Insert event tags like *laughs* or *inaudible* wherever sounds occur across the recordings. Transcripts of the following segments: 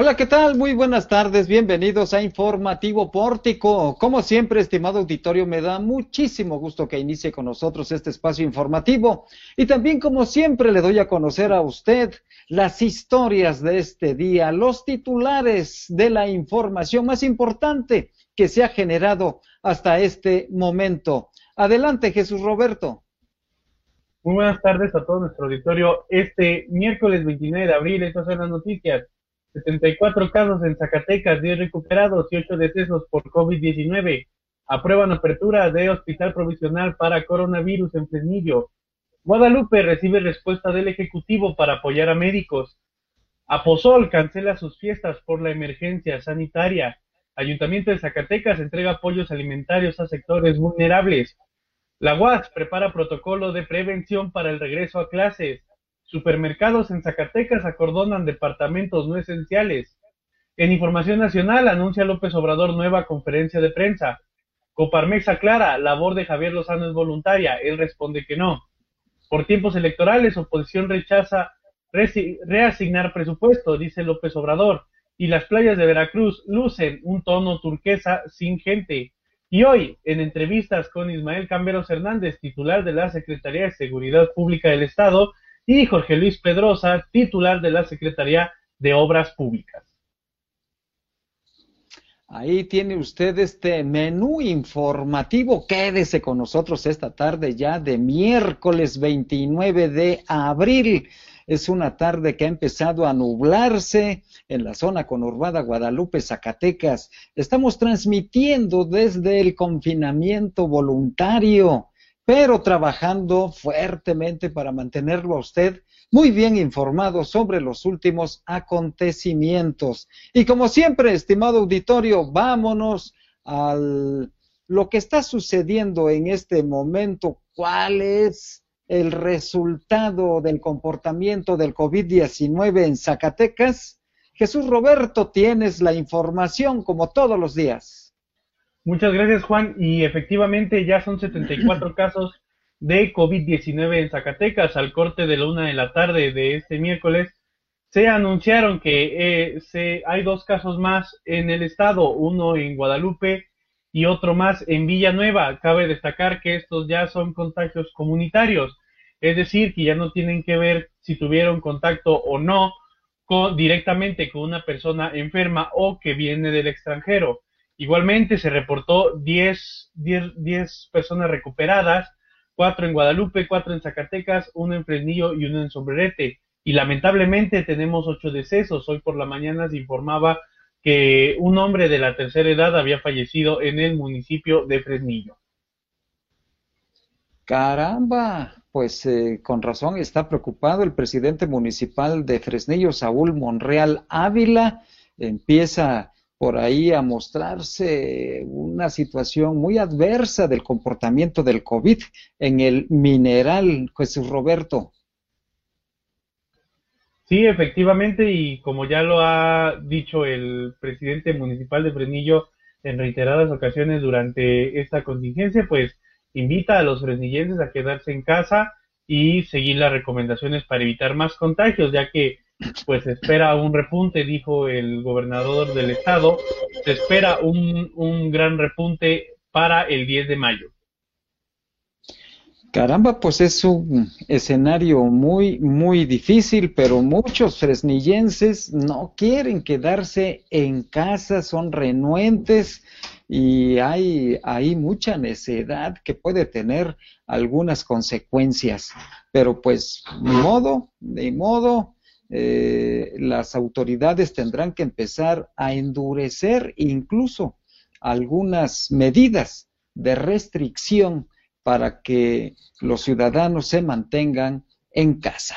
Hola, ¿qué tal? Muy buenas tardes, bienvenidos a Informativo Pórtico. Como siempre, estimado auditorio, me da muchísimo gusto que inicie con nosotros este espacio informativo y también, como siempre, le doy a conocer a usted las historias de este día, los titulares de la información más importante que se ha generado hasta este momento. Adelante, Jesús Roberto. Muy buenas tardes a todo nuestro auditorio. Este miércoles 29 de abril, estas son las noticias. 74 casos en Zacatecas, 10 recuperados y 8 decesos por COVID-19. Aprueban apertura de hospital provisional para coronavirus en Fresnillo. Guadalupe recibe respuesta del Ejecutivo para apoyar a médicos. Aposol cancela sus fiestas por la emergencia sanitaria. Ayuntamiento de Zacatecas entrega apoyos alimentarios a sectores vulnerables. La UAS prepara protocolo de prevención para el regreso a clases. Supermercados en Zacatecas acordonan departamentos no esenciales. En Información Nacional anuncia López Obrador nueva conferencia de prensa. Coparmex aclara, labor de Javier Lozano es voluntaria. Él responde que no. Por tiempos electorales, oposición rechaza reasignar presupuesto, dice López Obrador. Y las playas de Veracruz lucen un tono turquesa sin gente. Y hoy, en entrevistas con Ismael Camberos Hernández, titular de la Secretaría de Seguridad Pública del Estado, y Jorge Luis Pedrosa, titular de la Secretaría de Obras Públicas. Ahí tiene usted este menú informativo. Quédese con nosotros esta tarde ya de miércoles 29 de abril. Es una tarde que ha empezado a nublarse en la zona conurbada Guadalupe, Zacatecas. Estamos transmitiendo desde el confinamiento voluntario pero trabajando fuertemente para mantenerlo a usted muy bien informado sobre los últimos acontecimientos. Y como siempre, estimado auditorio, vámonos a lo que está sucediendo en este momento. ¿Cuál es el resultado del comportamiento del COVID-19 en Zacatecas? Jesús Roberto, tienes la información como todos los días. Muchas gracias, Juan. Y efectivamente ya son 74 *laughs* casos de COVID-19 en Zacatecas. Al corte de la una de la tarde de este miércoles, se anunciaron que eh, se, hay dos casos más en el estado, uno en Guadalupe y otro más en Villanueva. Cabe destacar que estos ya son contagios comunitarios, es decir, que ya no tienen que ver si tuvieron contacto o no con, directamente con una persona enferma o que viene del extranjero. Igualmente se reportó 10, 10, personas recuperadas, cuatro en Guadalupe, cuatro en Zacatecas, uno en Fresnillo y uno en Sombrerete. Y lamentablemente tenemos ocho decesos. Hoy por la mañana se informaba que un hombre de la tercera edad había fallecido en el municipio de Fresnillo. Caramba, pues eh, con razón está preocupado el presidente municipal de Fresnillo, Saúl Monreal Ávila. Empieza por ahí a mostrarse una situación muy adversa del comportamiento del COVID en el mineral, Jesús Roberto. Sí, efectivamente, y como ya lo ha dicho el presidente municipal de Fresnillo en reiteradas ocasiones durante esta contingencia, pues invita a los fresnillenses a quedarse en casa y seguir las recomendaciones para evitar más contagios, ya que pues espera un repunte, dijo el gobernador del estado, se espera un, un gran repunte para el 10 de mayo. Caramba, pues es un escenario muy, muy difícil, pero muchos fresnillenses no quieren quedarse en casa, son renuentes y hay, hay mucha necedad que puede tener algunas consecuencias. Pero pues, de modo, de modo, eh, las autoridades tendrán que empezar a endurecer incluso algunas medidas de restricción para que los ciudadanos se mantengan en casa.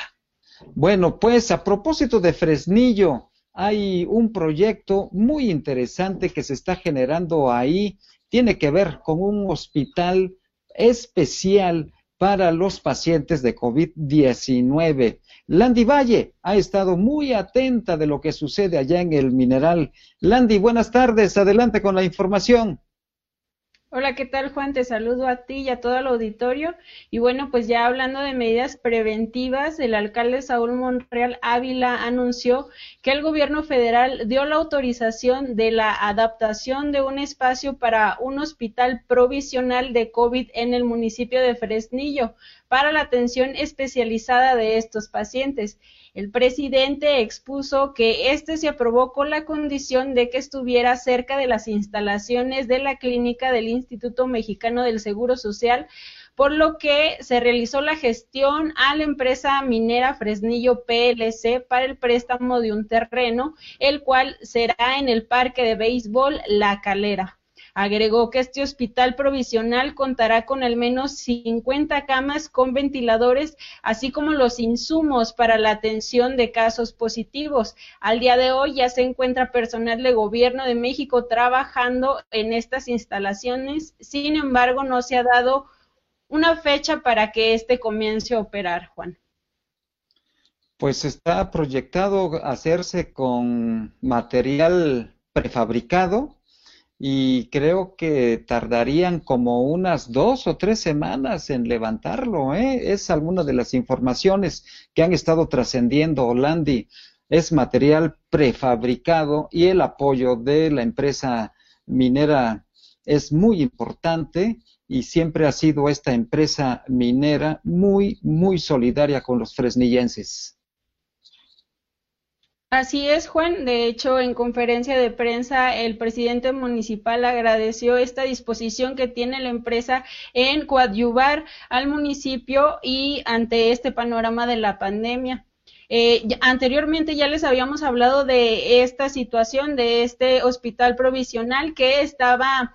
Bueno, pues a propósito de Fresnillo, hay un proyecto muy interesante que se está generando ahí, tiene que ver con un hospital especial para los pacientes de COVID-19. Landy Valle ha estado muy atenta de lo que sucede allá en el mineral. Landy, buenas tardes, adelante con la información. Hola, ¿qué tal Juan? Te saludo a ti y a todo el auditorio. Y bueno, pues ya hablando de medidas preventivas, el alcalde Saúl Monreal Ávila anunció que el gobierno federal dio la autorización de la adaptación de un espacio para un hospital provisional de COVID en el municipio de Fresnillo para la atención especializada de estos pacientes. El presidente expuso que este se aprobó con la condición de que estuviera cerca de las instalaciones de la clínica del Instituto Mexicano del Seguro Social, por lo que se realizó la gestión a la empresa minera Fresnillo PLC para el préstamo de un terreno, el cual será en el Parque de Béisbol La Calera. Agregó que este hospital provisional contará con al menos 50 camas con ventiladores, así como los insumos para la atención de casos positivos. Al día de hoy ya se encuentra personal de gobierno de México trabajando en estas instalaciones. Sin embargo, no se ha dado una fecha para que este comience a operar, Juan. Pues está proyectado hacerse con material prefabricado y creo que tardarían como unas dos o tres semanas en levantarlo. ¿eh? Es alguna de las informaciones que han estado trascendiendo, Holandi. Es material prefabricado y el apoyo de la empresa minera es muy importante y siempre ha sido esta empresa minera muy, muy solidaria con los fresnillenses. Así es, Juan. De hecho, en conferencia de prensa, el presidente municipal agradeció esta disposición que tiene la empresa en coadyuvar al municipio y ante este panorama de la pandemia. Eh, anteriormente ya les habíamos hablado de esta situación, de este hospital provisional que estaba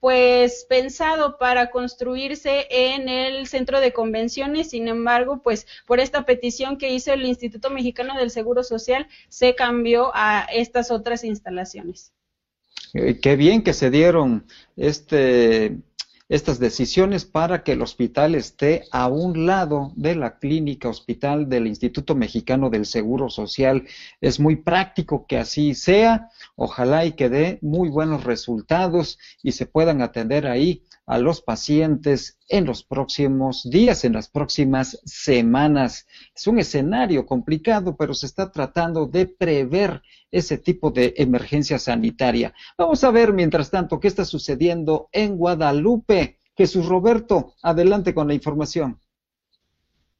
pues pensado para construirse en el centro de convenciones, sin embargo, pues por esta petición que hizo el Instituto Mexicano del Seguro Social, se cambió a estas otras instalaciones. Eh, qué bien que se dieron este estas decisiones para que el hospital esté a un lado de la clínica hospital del Instituto Mexicano del Seguro Social. Es muy práctico que así sea. Ojalá y que dé muy buenos resultados y se puedan atender ahí a los pacientes en los próximos días, en las próximas semanas. Es un escenario complicado, pero se está tratando de prever ese tipo de emergencia sanitaria. Vamos a ver, mientras tanto, qué está sucediendo en Guadalupe. Jesús Roberto, adelante con la información.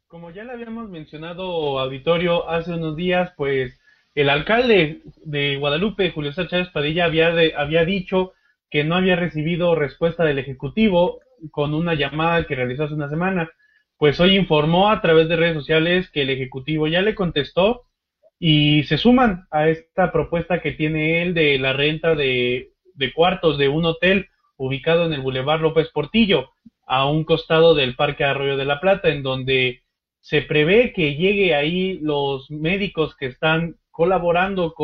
Como ya le habíamos mencionado, auditorio, hace unos días, pues el alcalde de Guadalupe, Julio Sánchez Padilla, había, había dicho que no había recibido respuesta del Ejecutivo con una llamada que realizó hace una semana. Pues hoy informó a través de redes sociales que el Ejecutivo ya le contestó y se suman a esta propuesta que tiene él de la renta de, cuartos de un hotel ubicado en el Boulevard López Portillo, a un costado del Parque Arroyo de la Plata, en donde se prevé que llegue ahí los médicos que están colaborando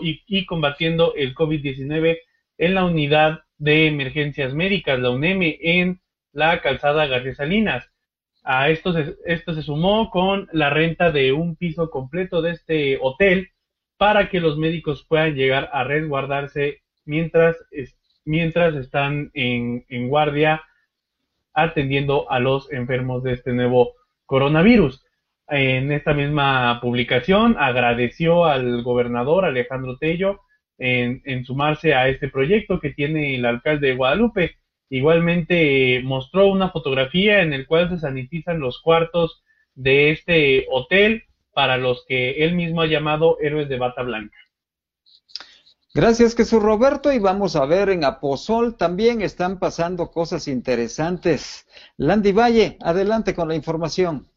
y, y, combatiendo el COVID-19 en la unidad de emergencias médicas, la UNEME, en la calzada García Salinas. A esto se, esto se sumó con la renta de un piso completo de este hotel para que los médicos puedan llegar a resguardarse mientras, mientras están en, en guardia atendiendo a los enfermos de este nuevo coronavirus. En esta misma publicación agradeció al gobernador Alejandro Tello en, sumarse a este proyecto que tiene el alcalde de Guadalupe. Igualmente mostró una fotografía en el cual se sanitizan los cuartos de este hotel para los que él mismo ha llamado héroes de bata blanca. Gracias Jesús Roberto y vamos a ver en Aposol también están pasando cosas interesantes. Landy Valle, adelante con la información.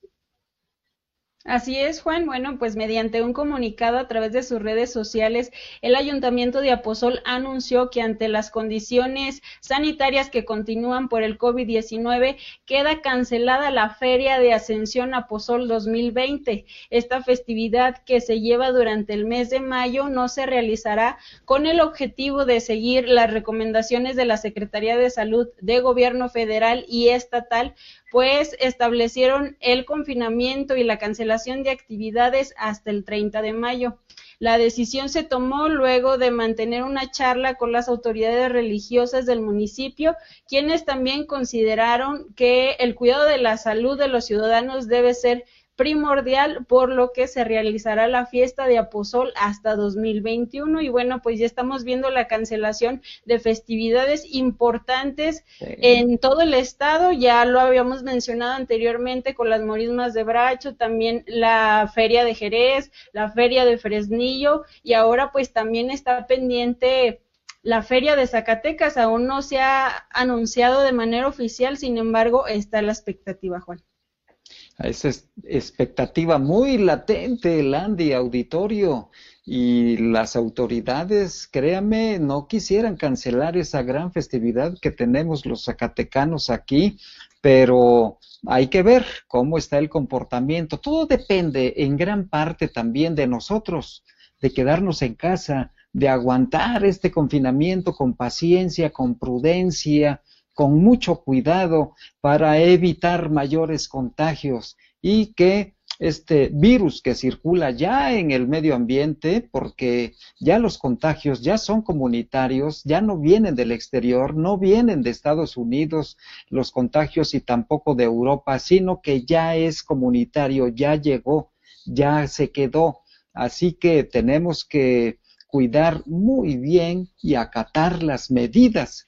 Así es, Juan. Bueno, pues mediante un comunicado a través de sus redes sociales, el Ayuntamiento de Aposol anunció que ante las condiciones sanitarias que continúan por el COVID-19, queda cancelada la Feria de Ascensión Aposol 2020. Esta festividad que se lleva durante el mes de mayo no se realizará con el objetivo de seguir las recomendaciones de la Secretaría de Salud de Gobierno Federal y Estatal pues establecieron el confinamiento y la cancelación de actividades hasta el 30 de mayo. La decisión se tomó luego de mantener una charla con las autoridades religiosas del municipio, quienes también consideraron que el cuidado de la salud de los ciudadanos debe ser primordial, por lo que se realizará la fiesta de Aposol hasta 2021. Y bueno, pues ya estamos viendo la cancelación de festividades importantes en todo el estado. Ya lo habíamos mencionado anteriormente con las morismas de Bracho, también la feria de Jerez, la feria de Fresnillo y ahora pues también está pendiente la feria de Zacatecas. Aún no se ha anunciado de manera oficial, sin embargo, está la expectativa, Juan esa expectativa muy latente, Landy, auditorio, y las autoridades, créame, no quisieran cancelar esa gran festividad que tenemos los zacatecanos aquí, pero hay que ver cómo está el comportamiento. Todo depende en gran parte también de nosotros, de quedarnos en casa, de aguantar este confinamiento con paciencia, con prudencia, con mucho cuidado para evitar mayores contagios y que este virus que circula ya en el medio ambiente, porque ya los contagios ya son comunitarios, ya no vienen del exterior, no vienen de Estados Unidos los contagios y tampoco de Europa, sino que ya es comunitario, ya llegó, ya se quedó. Así que tenemos que cuidar muy bien y acatar las medidas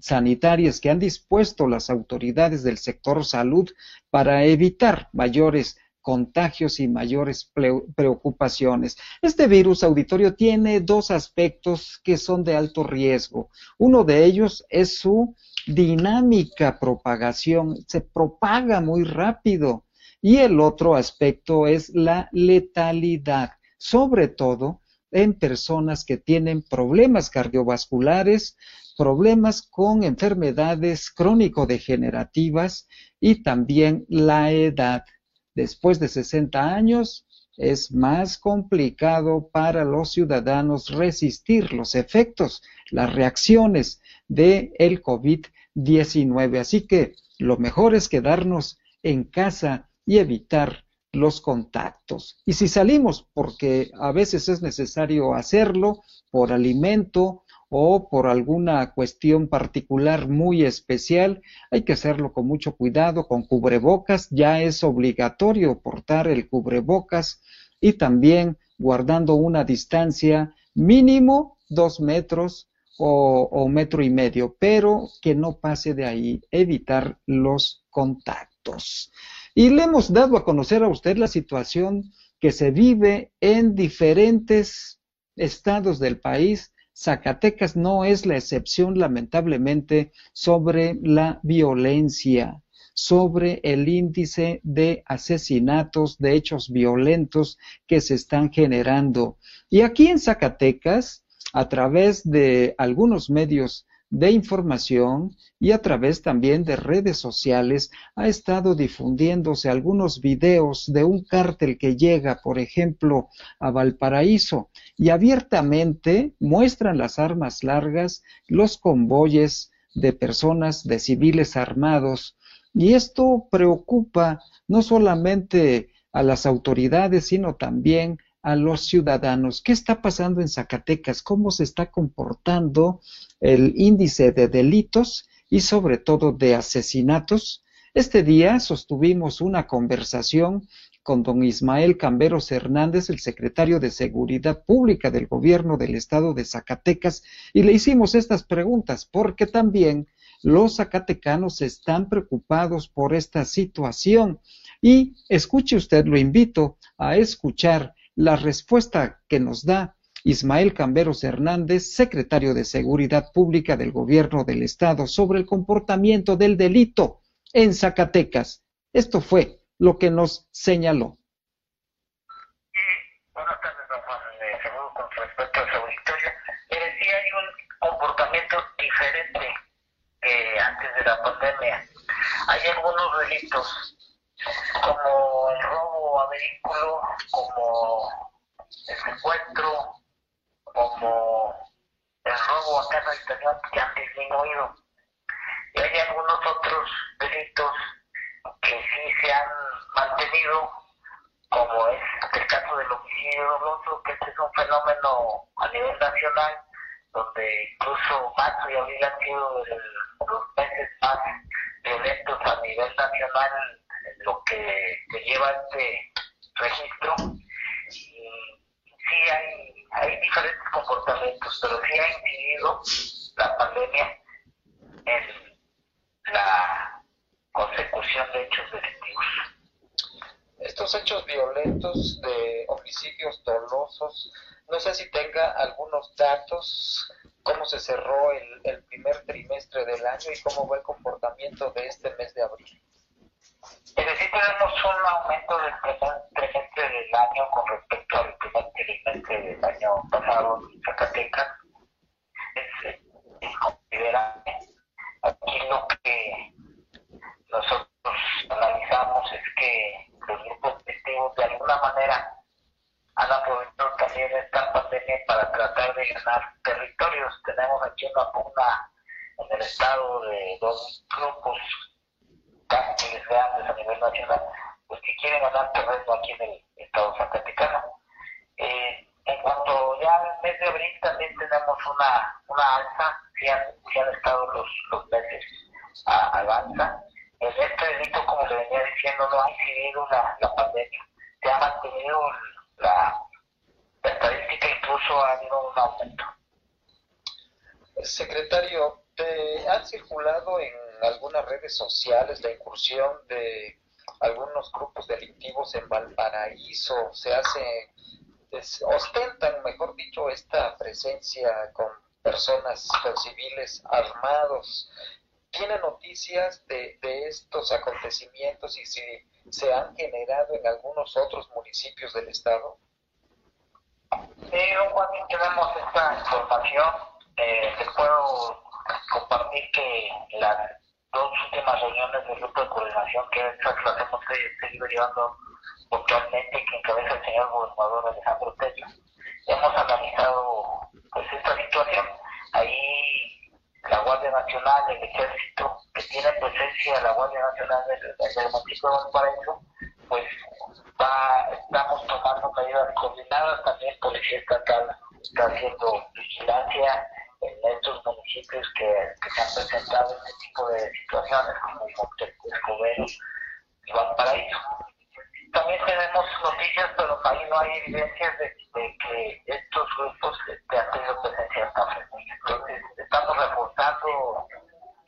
sanitarias que han dispuesto las autoridades del sector salud para evitar mayores contagios y mayores preocupaciones. Este virus auditorio tiene dos aspectos que son de alto riesgo. Uno de ellos es su dinámica propagación, se propaga muy rápido. Y el otro aspecto es la letalidad, sobre todo en personas que tienen problemas cardiovasculares, problemas con enfermedades crónico-degenerativas y también la edad. Después de 60 años es más complicado para los ciudadanos resistir los efectos, las reacciones del el COVID-19. Así que lo mejor es quedarnos en casa y evitar los contactos. Y si salimos, porque a veces es necesario hacerlo por alimento o por alguna cuestión particular muy especial, hay que hacerlo con mucho cuidado, con cubrebocas, ya es obligatorio portar el cubrebocas y también guardando una distancia mínimo dos metros o, o metro y medio, pero que no pase de ahí, evitar los contactos. Y le hemos dado a conocer a usted la situación que se vive en diferentes estados del país. Zacatecas no es la excepción, lamentablemente, sobre la violencia, sobre el índice de asesinatos, de hechos violentos que se están generando. Y aquí en Zacatecas, a través de algunos medios de información y a través también de redes sociales ha estado difundiéndose algunos videos de un cártel que llega, por ejemplo, a Valparaíso y abiertamente muestran las armas largas, los convoyes de personas, de civiles armados, y esto preocupa no solamente a las autoridades, sino también a los ciudadanos. ¿Qué está pasando en Zacatecas? ¿Cómo se está comportando el índice de delitos y sobre todo de asesinatos? Este día sostuvimos una conversación con don Ismael Camberos Hernández, el secretario de Seguridad Pública del Gobierno del Estado de Zacatecas, y le hicimos estas preguntas porque también los zacatecanos están preocupados por esta situación. Y escuche usted, lo invito a escuchar la respuesta que nos da Ismael Camberos Hernández, secretario de Seguridad Pública del Gobierno del Estado, sobre el comportamiento del delito en Zacatecas. Esto fue lo que nos señaló. Juan. saludo con respecto a. Pero sí hay un comportamiento diferente que antes de la pandemia. Hay algunos delitos como el robo a vehículo, como el secuestro, como el robo a casa habitación que han disminuido. Y hay algunos otros delitos que sí se han mantenido como es el caso del homicidio doloso, que este es un fenómeno a nivel nacional, donde incluso marzo y abril sido los meses más violentos a nivel nacional lo que, lleva este registro. Y sí hay, hay diferentes comportamientos, pero sí ha incidido la pandemia en la consecución de hechos delictivos. Estos hechos violentos de homicidios dolosos, no sé si tenga algunos datos, cómo se cerró el, el primer trimestre del año y cómo va el comportamiento de este mes de abril. Es decir, tenemos un aumento del trimestre del año con respecto al primer trimestre del año pasado en Zacatecas. Es, considerable. Aquí lo que nosotros analizamos es que los grupos delictivos de alguna manera han aprovechado también esta pandemia para tratar de ganar territorios. Tenemos aquí una pugna en el estado de dos grupos cárteles grandes a nivel nacional, pues que quieren ganar terreno aquí en el estado zacatecano. Eh, en cuanto ya al mes de abril también tenemos una, una alza, si han, han estado los, los meses a, alza. En este delito, como le venía diciendo, no ha incidido la, la pandemia, se ha mantenido la, la estadística, incluso ha habido un aumento. Secretario, ¿te han circulado en algunas redes sociales la incursión de algunos grupos delictivos en Valparaíso, se hace, ostentan, mejor dicho, esta presencia con personas civiles armados. ¿Tiene noticias de, de estos acontecimientos y si se han generado en algunos otros municipios del estado? Sí, Juan, tenemos esta información. Eh, les puedo compartir que la dos últimas reuniones del grupo de coordinación que estas las hemos seguido llevando puntualmente que encabeza el señor gobernador Alejandro Tello. Hemos analizado pues esta situación. Ahí la Guardia Nacional, el Ejército, que tiene presencia la Guardia Nacional del, del municipio de Valparaíso, pues va, estamos tomando medidas coordinadas, también Policía Estatal está haciendo vigilancia en estos municipios que, se han presentado este tipo de situaciones, como Escobedo y Valparaíso. También tenemos noticias, pero ahí no hay evidencias de, que estos grupos este, han tenido presencia en Entonces, estamos reforzando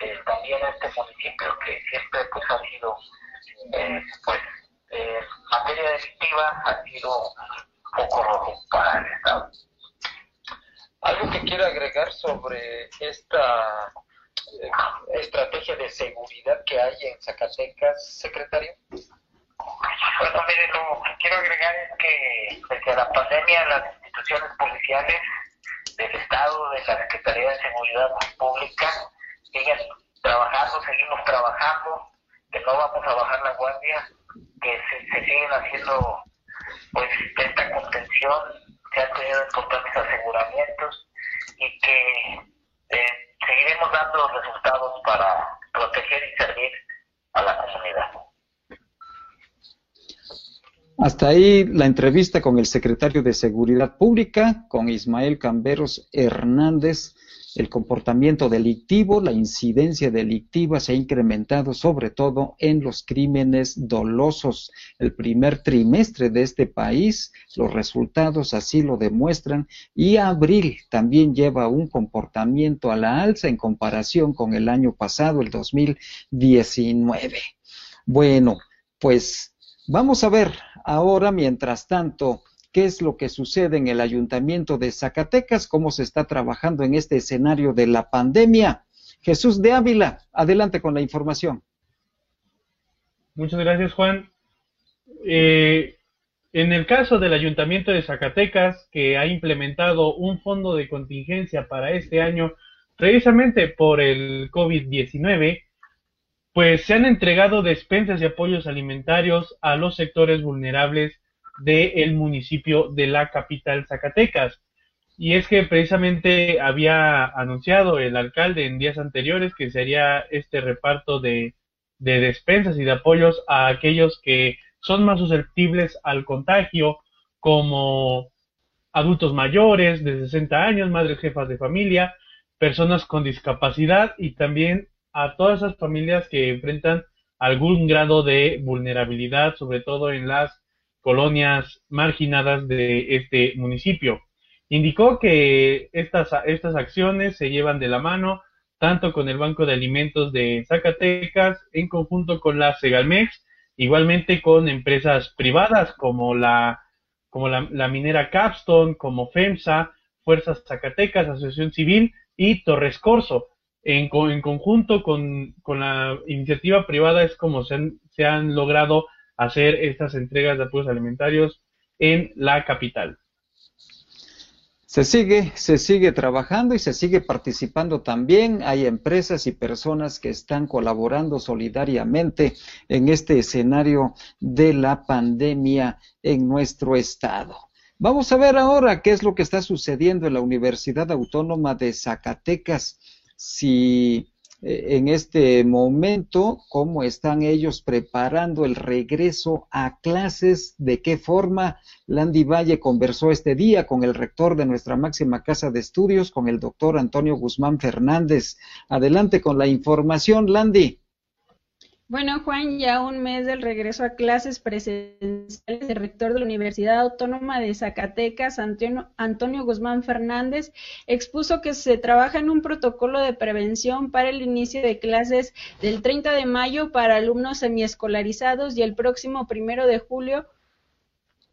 eh, también este municipio que siempre pues, ha sido, eh, pues, en materia delictiva, ha sido un poco rojo para el Estado. ¿Algo que quiera agregar sobre esta eh, estrategia de seguridad que hay en Zacatecas, secretario? Bueno, mire, lo que quiero agregar es que desde la pandemia las instituciones policiales del Estado, de la Secretaría de Seguridad Pública, siguen trabajando, seguimos trabajando, que no vamos a bajar la guardia, que se, se siguen haciendo pues esta contención se han tenido importantes aseguramientos y que eh, seguiremos dando resultados para proteger y servir a la comunidad. Hasta ahí la entrevista con el secretario de Seguridad Pública, con Ismael Camberos Hernández, el comportamiento delictivo, la incidencia delictiva se ha incrementado sobre todo en los crímenes dolosos. El primer trimestre de este país, los resultados así lo demuestran y abril también lleva un comportamiento a la alza en comparación con el año pasado, el 2019. Bueno, pues vamos a ver ahora, mientras tanto, qué es lo que sucede en el ayuntamiento de Zacatecas, cómo se está trabajando en este escenario de la pandemia. Jesús de Ávila, adelante con la información. Muchas gracias, Juan. Eh, en el caso del ayuntamiento de Zacatecas, que ha implementado un fondo de contingencia para este año, precisamente por el COVID-19, pues se han entregado despensas y apoyos alimentarios a los sectores vulnerables del municipio de la capital Zacatecas. Y es que precisamente había anunciado el alcalde en días anteriores que sería este reparto de, de despensas y de apoyos a aquellos que son más susceptibles al contagio, como adultos mayores de 60 años, madres jefas de familia, personas con discapacidad y también a todas esas familias que enfrentan algún grado de vulnerabilidad, sobre todo en las colonias marginadas de este municipio. Indicó que estas, estas acciones se llevan de la mano tanto con el Banco de Alimentos de Zacatecas en conjunto con la Segalmex, igualmente con empresas privadas como la, como la, minera Capstone, como FEMSA, Fuerzas Zacatecas, Asociación Civil y Torres Corso. En, en conjunto con, con, la iniciativa privada es como se han, se han logrado hacer estas entregas de apoyos alimentarios en la capital. Se sigue, se sigue trabajando y se sigue participando también. Hay empresas y personas que están colaborando solidariamente en este escenario de la pandemia en nuestro estado. Vamos a ver ahora qué es lo que está sucediendo en la Universidad Autónoma de Zacatecas. Si en este momento, cómo están ellos preparando el regreso a clases, de qué forma. Landy Valle conversó este día con el rector de nuestra máxima casa de estudios, con el doctor Antonio Guzmán Fernández. Adelante con la información, Landy. Bueno, Juan, ya un mes del regreso a clases presenciales, el rector de la Universidad Autónoma de Zacatecas, Antonio, Guzmán Fernández, expuso que se trabaja en un protocolo de prevención para el inicio de clases del 30 de mayo para alumnos semiescolarizados y el próximo primero de julio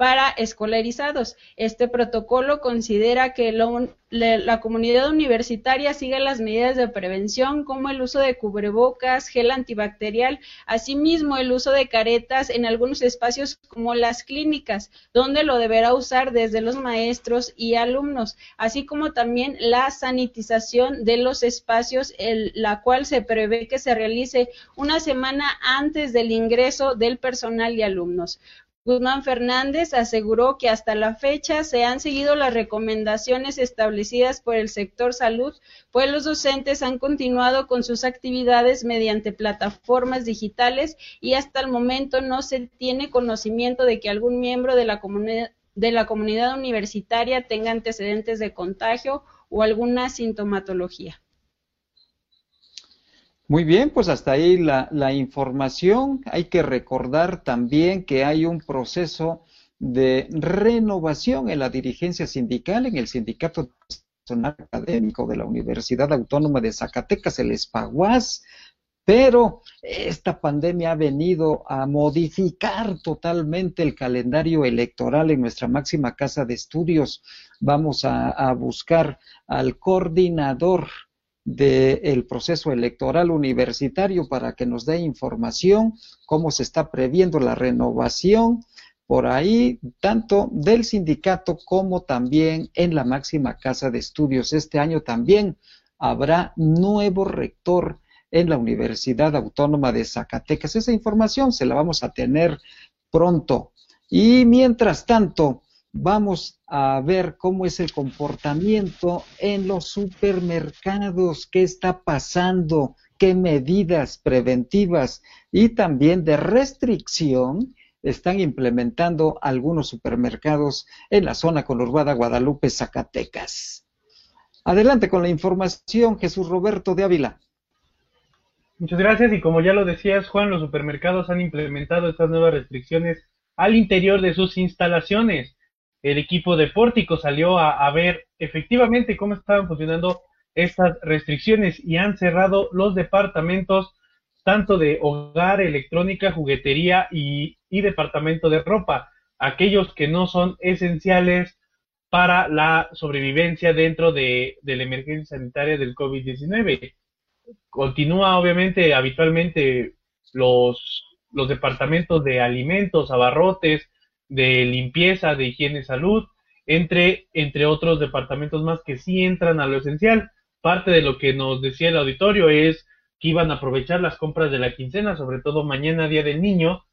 para escolarizados. Este protocolo considera que la comunidad universitaria sigue las medidas de prevención como el uso de cubrebocas, gel antibacterial, asimismo el uso de caretas en algunos espacios como las clínicas, donde lo deberá usar desde los maestros y alumnos, así como también la sanitización de los espacios, la cual se prevé que se realice una semana antes del ingreso del personal y alumnos. Guzmán Fernández aseguró que hasta la fecha se han seguido las recomendaciones establecidas por el sector salud, pues los docentes han continuado con sus actividades mediante plataformas digitales y hasta el momento no se tiene conocimiento de que algún miembro de la comunidad universitaria tenga antecedentes de contagio o alguna sintomatología. Muy bien, pues hasta ahí la, la, información. Hay que recordar también que hay un proceso de renovación en la dirigencia sindical, en el Sindicato Nacional Académico de la Universidad Autónoma de Zacatecas, el ESPAGUAS, pero esta pandemia ha venido a modificar totalmente el calendario electoral en nuestra máxima casa de estudios. Vamos a, a buscar al coordinador del proceso electoral universitario para que nos dé información cómo se está previendo la renovación por ahí, tanto del sindicato como también en la máxima casa de estudios. Este año también habrá nuevo rector en la Universidad Autónoma de Zacatecas. Esa información se la vamos a tener pronto. Y mientras tanto, vamos a ver cómo es el comportamiento en los supermercados, qué está pasando, qué medidas preventivas y también de restricción están implementando algunos supermercados en la zona conurbada Guadalupe, Zacatecas. Adelante con la información, Jesús Roberto de Ávila. Muchas gracias y como ya lo decías, Juan, los supermercados han implementado estas nuevas restricciones al interior de sus instalaciones el equipo de Pórtico salió a, ver efectivamente cómo estaban funcionando estas restricciones y han cerrado los departamentos tanto de hogar, electrónica, juguetería y, departamento de ropa, aquellos que no son esenciales para la sobrevivencia dentro de, la emergencia sanitaria del COVID-19. Continúa obviamente habitualmente los departamentos de alimentos, abarrotes, de limpieza, de higiene, salud, entre, entre otros departamentos más que sí entran a lo esencial. Parte de lo que nos decía el auditorio es que iban a aprovechar las compras de la quincena, sobre todo mañana, Día del Niño,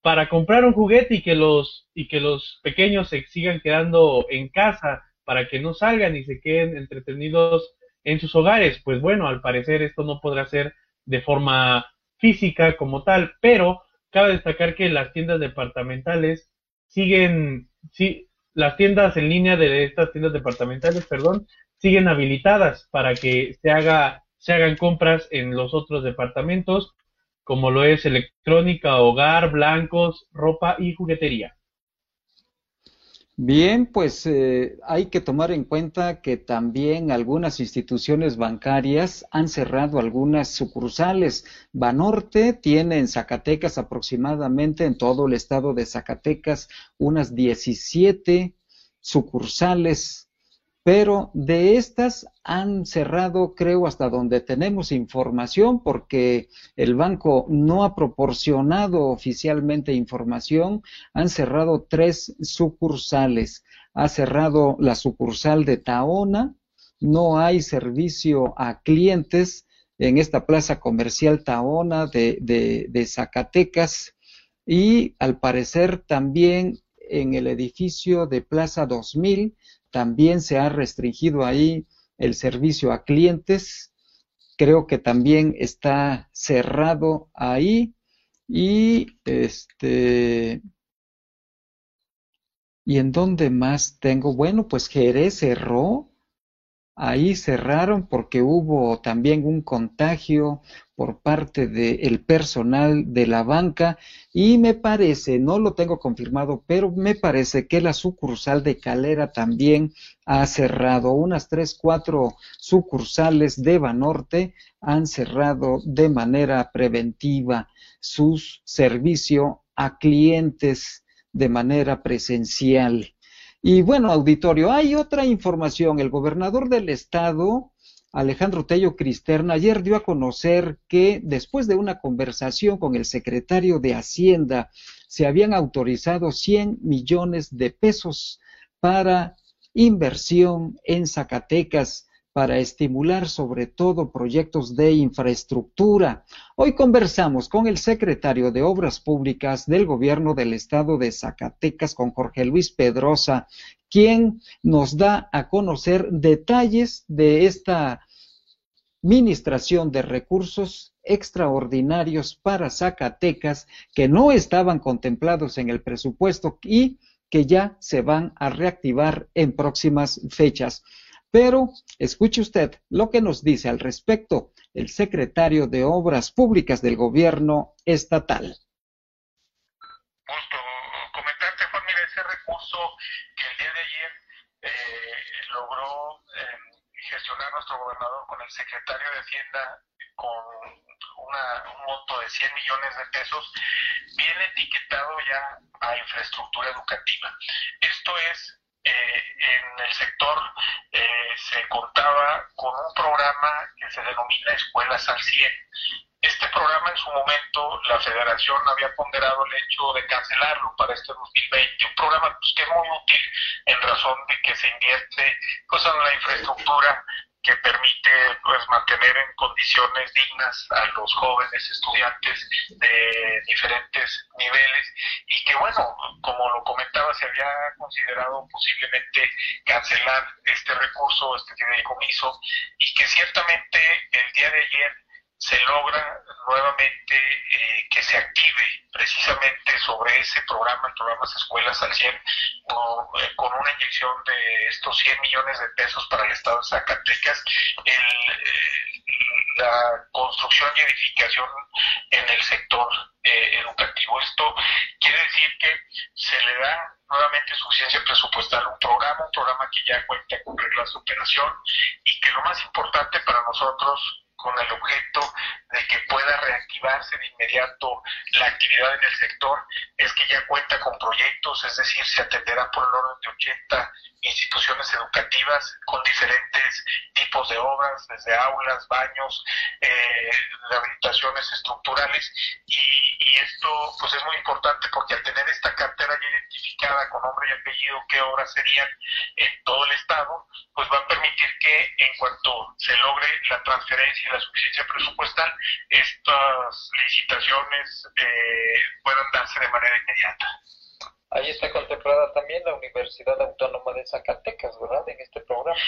para comprar un juguete y que los, y que los pequeños se sigan quedando en casa, para que no salgan y se queden entretenidos en sus hogares. Pues bueno, al parecer esto no podrá ser de forma física como tal, pero cabe destacar que las tiendas departamentales siguen, sí, las tiendas en línea de estas tiendas departamentales, perdón, siguen habilitadas para que se haga se hagan compras en los otros departamentos, como lo es electrónica, hogar, blancos, ropa y juguetería. Bien, pues eh, hay que tomar en cuenta que también algunas instituciones bancarias han cerrado algunas sucursales. Banorte tiene en Zacatecas aproximadamente en todo el estado de Zacatecas unas 17 sucursales pero de estas han cerrado, creo, hasta donde tenemos información, porque el banco no ha proporcionado oficialmente información, han cerrado tres sucursales. Ha cerrado la sucursal de Taona, no hay servicio a clientes en esta plaza comercial Taona de, de, Zacatecas. Y al parecer también en el edificio de Plaza 2000 también se ha restringido ahí el servicio a clientes. Creo que también está cerrado ahí. Y este. ¿Y en dónde más tengo? Bueno, pues Jerez cerró. Ahí cerraron porque hubo también un contagio por parte del personal de la banca y me parece, no lo tengo confirmado, pero me parece que la sucursal de Calera también ha cerrado. Unas tres, cuatro sucursales de Banorte han cerrado de manera preventiva su servicio a clientes de manera presencial. Y bueno, auditorio, hay otra información. El gobernador del estado, Alejandro Tello Cristerna, ayer dio a conocer que después de una conversación con el secretario de Hacienda, se habían autorizado 100 millones de pesos para inversión en Zacatecas para estimular sobre todo proyectos de infraestructura. Hoy conversamos con el secretario de Obras Públicas del Gobierno del Estado de Zacatecas, con Jorge Luis Pedrosa, quien nos da a conocer detalles de esta administración de recursos extraordinarios para Zacatecas que no estaban contemplados en el presupuesto y que ya se van a reactivar en próximas fechas. Pero escuche usted lo que nos dice al respecto el secretario de Obras Públicas del Gobierno Estatal comentarte, Juan, mira, ese recurso que el día de ayer eh, logró eh, gestionar nuestro con el secretario de Hacienda con una, un monto de 100 millones de pesos, viene etiquetado ya a infraestructura educativa. Esto es eh, en el sector eh, se contaba con un programa que se denomina Escuelas al 100. Este programa en su momento la federación había ponderado el hecho de cancelarlo para este 2020, un programa pues, que es muy útil en razón de que se invierte pues, en la infraestructura que permite pues mantener en condiciones dignas a los jóvenes estudiantes de diferentes niveles. Y que bueno, como lo comentaba, se había considerado posiblemente cancelar este recurso, este fideicomiso y que ciertamente el día de ayer se logra nuevamente eh, que se active precisamente sobre ese programa, el programa Escuelas al 100, con, eh, con, una inyección de estos 100 millones de pesos para el Estado de Zacatecas, el, eh, la construcción y edificación en el sector educativo. Esto quiere decir que se le da nuevamente suficiencia presupuestal un programa, un programa que ya cuenta con reglas de operación y que lo más importante para nosotros con el objeto de que pueda reactivarse de inmediato la actividad en el sector, es que ya cuenta con proyectos, es decir, se atenderá por el orden de 80 instituciones educativas con diferentes tipos de obras, desde aulas, baños, eh, rehabilitaciones estructurales, y, esto pues es muy importante porque al tener esta cartera ya identificada con nombre y apellido qué obras serían en todo el estado, pues va a permitir que en cuanto se logre la transferencia y la suficiencia presupuestal, estas licitaciones eh, puedan darse de manera inmediata. Ahí está contemplada también la Universidad Autónoma de Zacatecas, ¿verdad? En este programa.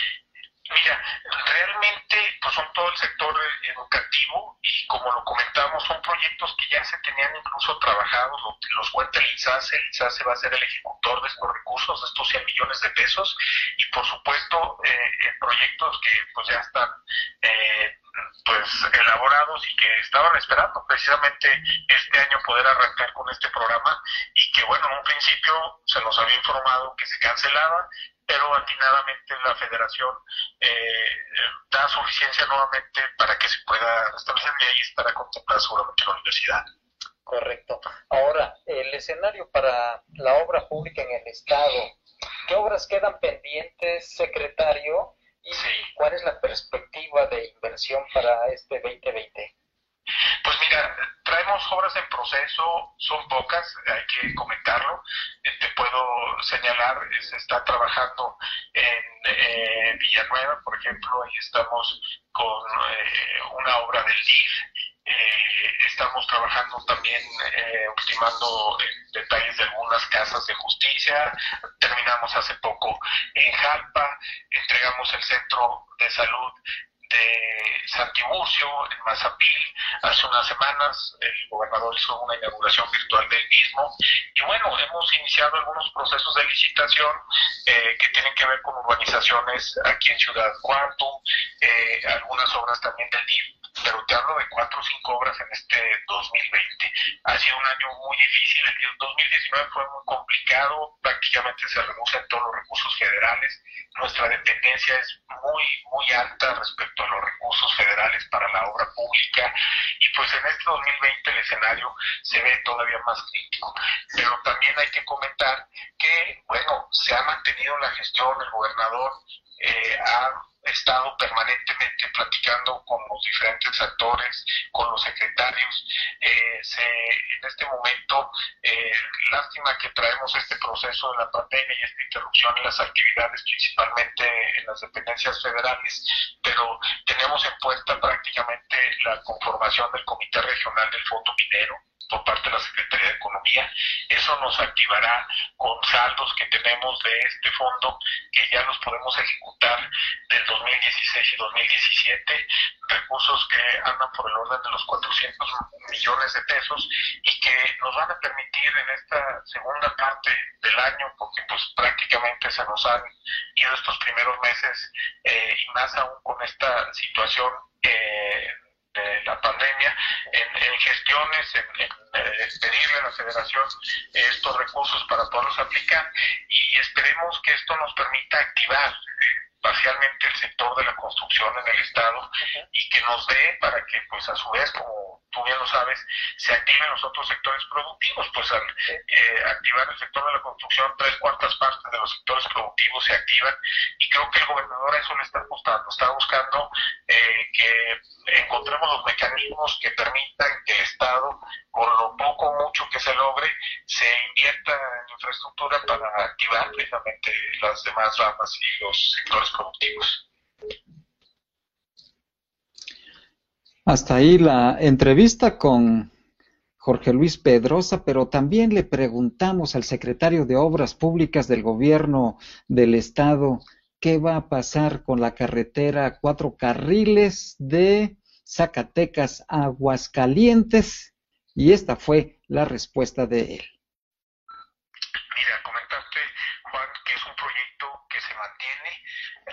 Mira, realmente pues son todo el sector educativo y como lo comentamos son proyectos que ya se tenían incluso trabajados, los, cuenta el INSASE, el INSASE va a ser el ejecutor de estos recursos, de estos 100 millones de pesos y por supuesto eh, proyectos que pues ya están eh, pues elaborados y que estaban esperando precisamente este año poder arrancar con este programa y que bueno, en un principio se nos había informado que se cancelaba pero atinadamente la federación eh, da suficiencia nuevamente para que se pueda establecer y ahí estará contemplada seguramente la universidad. Correcto. Ahora, el escenario para la obra pública en el Estado, ¿qué obras quedan pendientes, secretario? ¿Y cuál es la perspectiva de inversión para este 2020? Pues mira, traemos obras en proceso, son pocas, hay que comentarlo. Eh, te puedo señalar, se está trabajando en eh, Villanueva, por ejemplo, ahí estamos con eh, una obra del DIF. Estamos trabajando también, ultimando detalles de algunas casas de justicia. Terminamos hace poco en Jalpa, entregamos el centro de salud de Santiburcio, en Mazapil, hace unas semanas. El gobernador hizo una inauguración virtual del mismo. Y bueno, hemos iniciado algunos procesos de licitación eh, que tienen que ver con urbanizaciones aquí en Ciudad Cuarto, eh, algunas obras también del DIF, pero te hablo de cuatro o cinco obras en este 2020. Ha sido un año muy difícil. El 2019 fue muy complicado, prácticamente se reducen todos los recursos federales. Nuestra dependencia es muy, muy alta respecto a los recursos federales para la obra pública y pues en este 2020 el escenario se ve todavía más crítico. Pero también hay que comentar que, bueno, se ha mantenido la gestión, el gobernador eh, ha estado permanentemente platicando con los diferentes actores, con los secretarios. Eh, en este momento, eh, lástima que traemos este proceso de la pandemia y esta interrupción en las actividades, principalmente en las dependencias federales, pero tenemos en cuenta prácticamente la conformación del Comité Regional del Fondo Minero por parte de la Secretaría de Economía. Eso nos activará con saldos que tenemos de este fondo que ya los podemos ejecutar del 2016 y 2017, recursos que andan por el orden de los 400 millones de pesos y que nos van a permitir en esta segunda parte del año, porque pues prácticamente se nos han ido estos primeros meses eh, y más aún con esta situación eh, de la pandemia, en, gestiones, en, eh, pedirle a la federación estos recursos para poderlos aplicar y esperemos que esto nos permita activar eh, parcialmente el sector de la construcción en el estado y que nos dé para que pues a su vez como tú bien lo sabes se activen los otros sectores productivos pues al eh, activar el sector de la construcción tres cuartas partes de los sectores productivos se activan y creo que el gobernador a eso le está apostando está buscando eh, que encontremos los mecanismos que permitan que el estado con lo poco o mucho que se logre se invierta en infraestructura para activar precisamente las demás ramas y los sectores productivos. Hasta ahí la entrevista con Jorge Luis Pedrosa, pero también le preguntamos al secretario de Obras Públicas del Gobierno del Estado qué va a pasar con la carretera cuatro carriles de Zacatecas a Aguascalientes y esta fue la respuesta de él.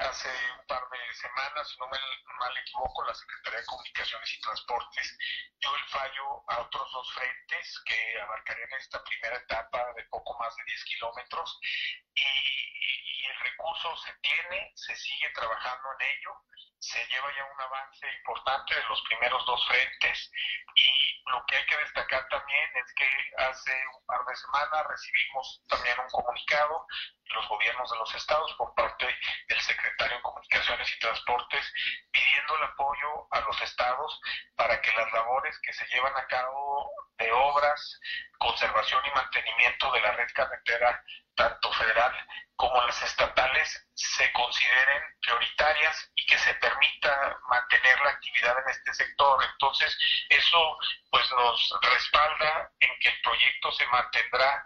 Hace un par de semanas, si no me mal equivoco, la Secretaría de Comunicaciones y Transportes dio el fallo a otros dos frentes que abarcarían esta primera etapa de poco más de 10 kilómetros y, el recurso se tiene, se sigue trabajando en ello, se lleva ya un avance importante de los primeros dos frentes. Y lo que hay que destacar también es que hace un par de semanas recibimos también un comunicado los gobiernos de los estados por parte del secretario de Comunicaciones y Transportes pidiendo el apoyo a los estados para que las labores que se llevan a cabo de obras, conservación y mantenimiento de la red carretera, tanto federal como las estatales, se consideren prioritarias y que se permita mantener la actividad en este sector. Entonces, eso pues nos respalda en que el proyecto se mantendrá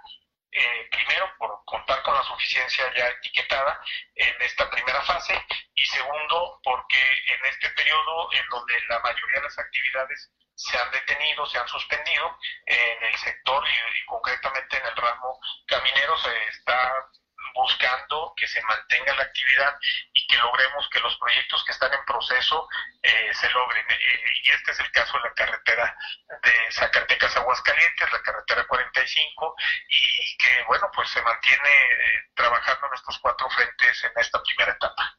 eh, primero por contar con la suficiencia ya etiquetada en esta primera fase y segundo porque en este periodo en donde la mayoría de las actividades se han detenido, se han suspendido en el sector y, concretamente en el ramo caminero se está buscando que se mantenga la actividad y que logremos que los proyectos que están en proceso eh, se logren. Eh, y este es el caso de la carretera de Zacatecas Aguascalientes, la carretera 45, y que, bueno, pues se mantiene eh, trabajando en estos cuatro frentes en esta primera etapa.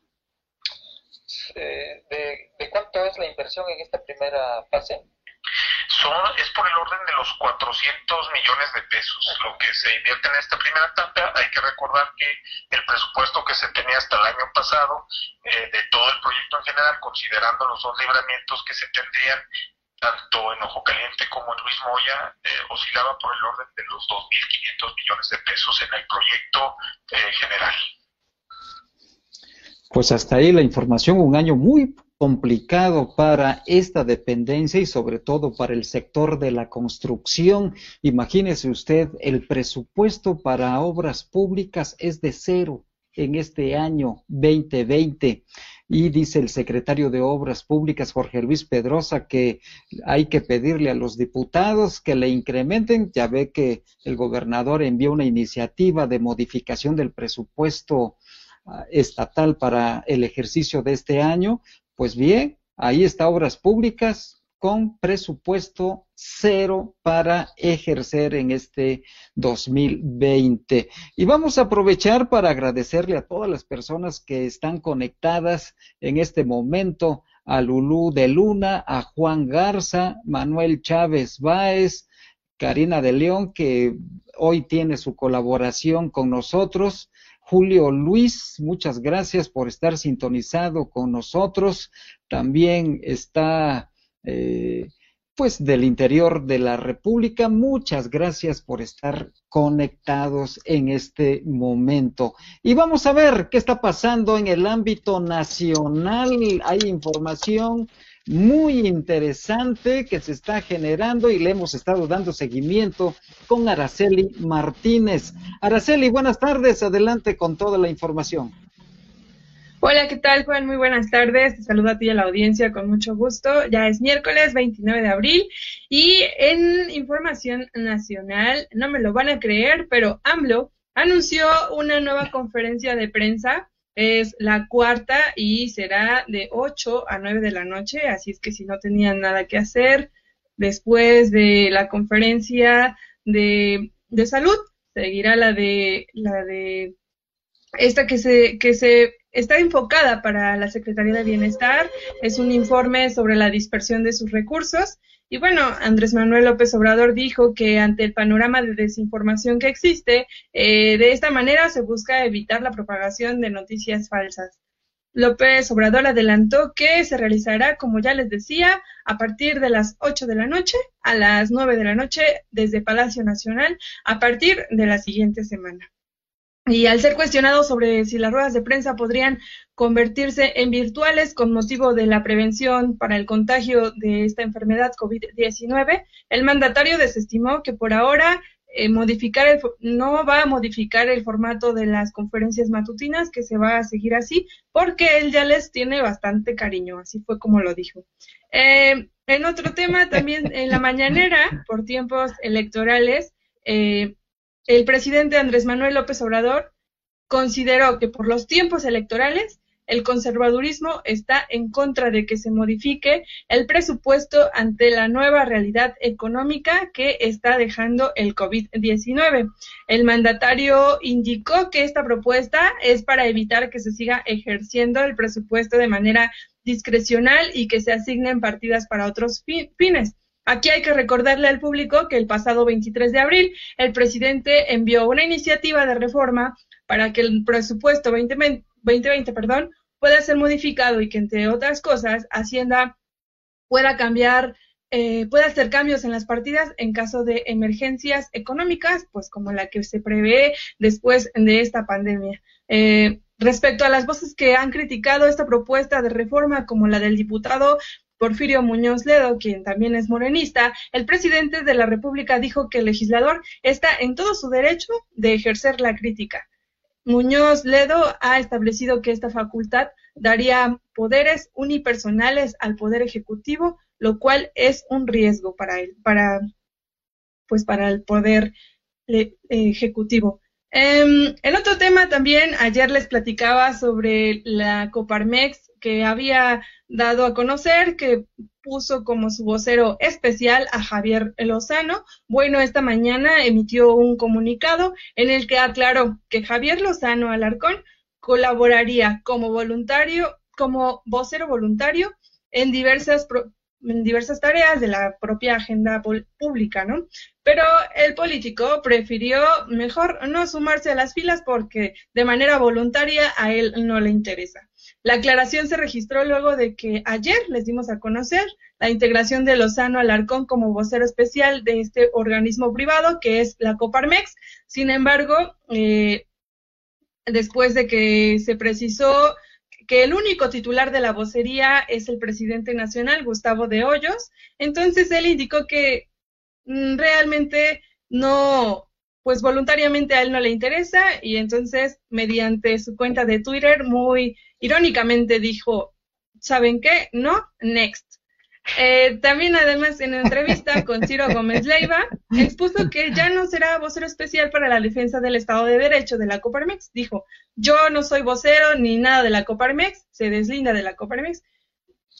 ¿De, ¿De cuánto es la inversión en esta primera fase? Son es por el orden de los 400 millones de pesos lo que se invierte en esta primera etapa. Hay que recordar que el presupuesto que se tenía hasta el año pasado eh, de todo el proyecto en general, considerando los dos libramientos que se tendrían tanto en Ojo Caliente como en Luis Moya, eh, oscilaba por el orden de los 2.500 millones de pesos en el proyecto eh, general. Pues hasta ahí la información, un año muy complicado para esta dependencia y sobre todo para el sector de la construcción. Imagínese usted, el presupuesto para obras públicas es de cero en este año 2020. Y dice el secretario de Obras Públicas, Jorge Luis Pedrosa, que hay que pedirle a los diputados que le incrementen. Ya ve que el gobernador envió una iniciativa de modificación del presupuesto ah, estatal para el ejercicio de este año, pues bien, ahí está Obras Públicas con presupuesto cero para ejercer en este 2020. Y vamos a aprovechar para agradecerle a todas las personas que están conectadas en este momento, a Lulú de Luna, a Juan Garza, Manuel Chávez Báez, Karina de León, que hoy tiene su colaboración con nosotros, Julio Luis, muchas gracias por estar sintonizado con nosotros. También está, eh, pues, del interior de la República. Muchas gracias por estar conectados en este momento. Y vamos a ver qué está pasando en el ámbito nacional. Hay información muy interesante que se está generando y le hemos estado dando seguimiento con Araceli Martínez. Araceli, buenas tardes, adelante con toda la información. Hola, ¿qué tal, Juan? Muy buenas tardes. Te saludo a ti y a la audiencia con mucho gusto. Ya es miércoles 29 de abril y en información nacional, no me lo van a creer, pero AMLO anunció una nueva conferencia de prensa es la cuarta y será de 8 a 9 de la noche, así es que si no tenían nada que hacer después de la conferencia de, de salud, seguirá la de la de esta que se que se está enfocada para la Secretaría de Bienestar, es un informe sobre la dispersión de sus recursos y bueno, Andrés Manuel López Obrador dijo que ante el panorama de desinformación que existe, eh, de esta manera se busca evitar la propagación de noticias falsas. López Obrador adelantó que se realizará, como ya les decía, a partir de las 8 de la noche a las 9 de la noche desde Palacio Nacional a partir de la siguiente semana. Y al ser cuestionado sobre si las ruedas de prensa podrían convertirse en virtuales con motivo de la prevención para el contagio de esta enfermedad COVID-19, el mandatario desestimó que por ahora eh, modificar el, no va a modificar el formato de las conferencias matutinas, que se va a seguir así, porque él ya les tiene bastante cariño, así fue como lo dijo. Eh, en otro tema, también en la mañanera, por tiempos electorales, eh, el presidente Andrés Manuel López Obrador consideró que por los tiempos electorales el conservadurismo está en contra de que se modifique el presupuesto ante la nueva realidad económica que está dejando el COVID-19. El mandatario indicó que esta propuesta es para evitar que se siga ejerciendo el presupuesto de manera discrecional y que se asignen partidas para otros fines. Aquí hay que recordarle al público que el pasado 23 de abril el presidente envió una iniciativa de reforma para que el presupuesto 2020, perdón, pueda ser modificado y que, entre otras cosas, Hacienda pueda cambiar, eh, pueda hacer cambios en las partidas en caso de emergencias económicas, pues como la que se prevé después de esta pandemia. Eh, respecto a las voces que han criticado esta propuesta de reforma, como la del diputado Porfirio Muñoz Ledo, quien también es morenista, el presidente de la República dijo que el legislador está en todo su derecho de ejercer la crítica. Muñoz Ledo ha establecido que esta facultad daría poderes unipersonales al poder ejecutivo, lo cual es un riesgo para él, para pues para el poder eh, ejecutivo. Eh, el otro tema también, ayer les platicaba sobre la Coparmex que había dado a conocer que puso como su vocero especial a Javier Lozano. Bueno, esta mañana emitió un comunicado en el que aclaró que Javier Lozano Alarcón colaboraría como voluntario, como vocero voluntario en diversas en diversas tareas de la propia agenda pública, ¿no? Pero el político prefirió mejor no sumarse a las filas porque de manera voluntaria a él no le interesa. La aclaración se registró luego de que ayer les dimos a conocer la integración de Lozano Alarcón como vocero especial de este organismo privado que es la Coparmex. Sin embargo, eh, después de que se precisó que el único titular de la vocería es el presidente nacional, Gustavo de Hoyos. Entonces él indicó que mm, realmente no, pues voluntariamente a él no le interesa y entonces mediante su cuenta de Twitter muy irónicamente dijo, ¿saben qué? No, next. Eh, también además en entrevista *laughs* con Ciro Gómez Leiva expuso que ya no será vocero especial para la defensa del Estado de Derecho de la Coparmex. Dijo, yo no soy vocero ni nada de la Coparmex, se deslinda de la Coparmex.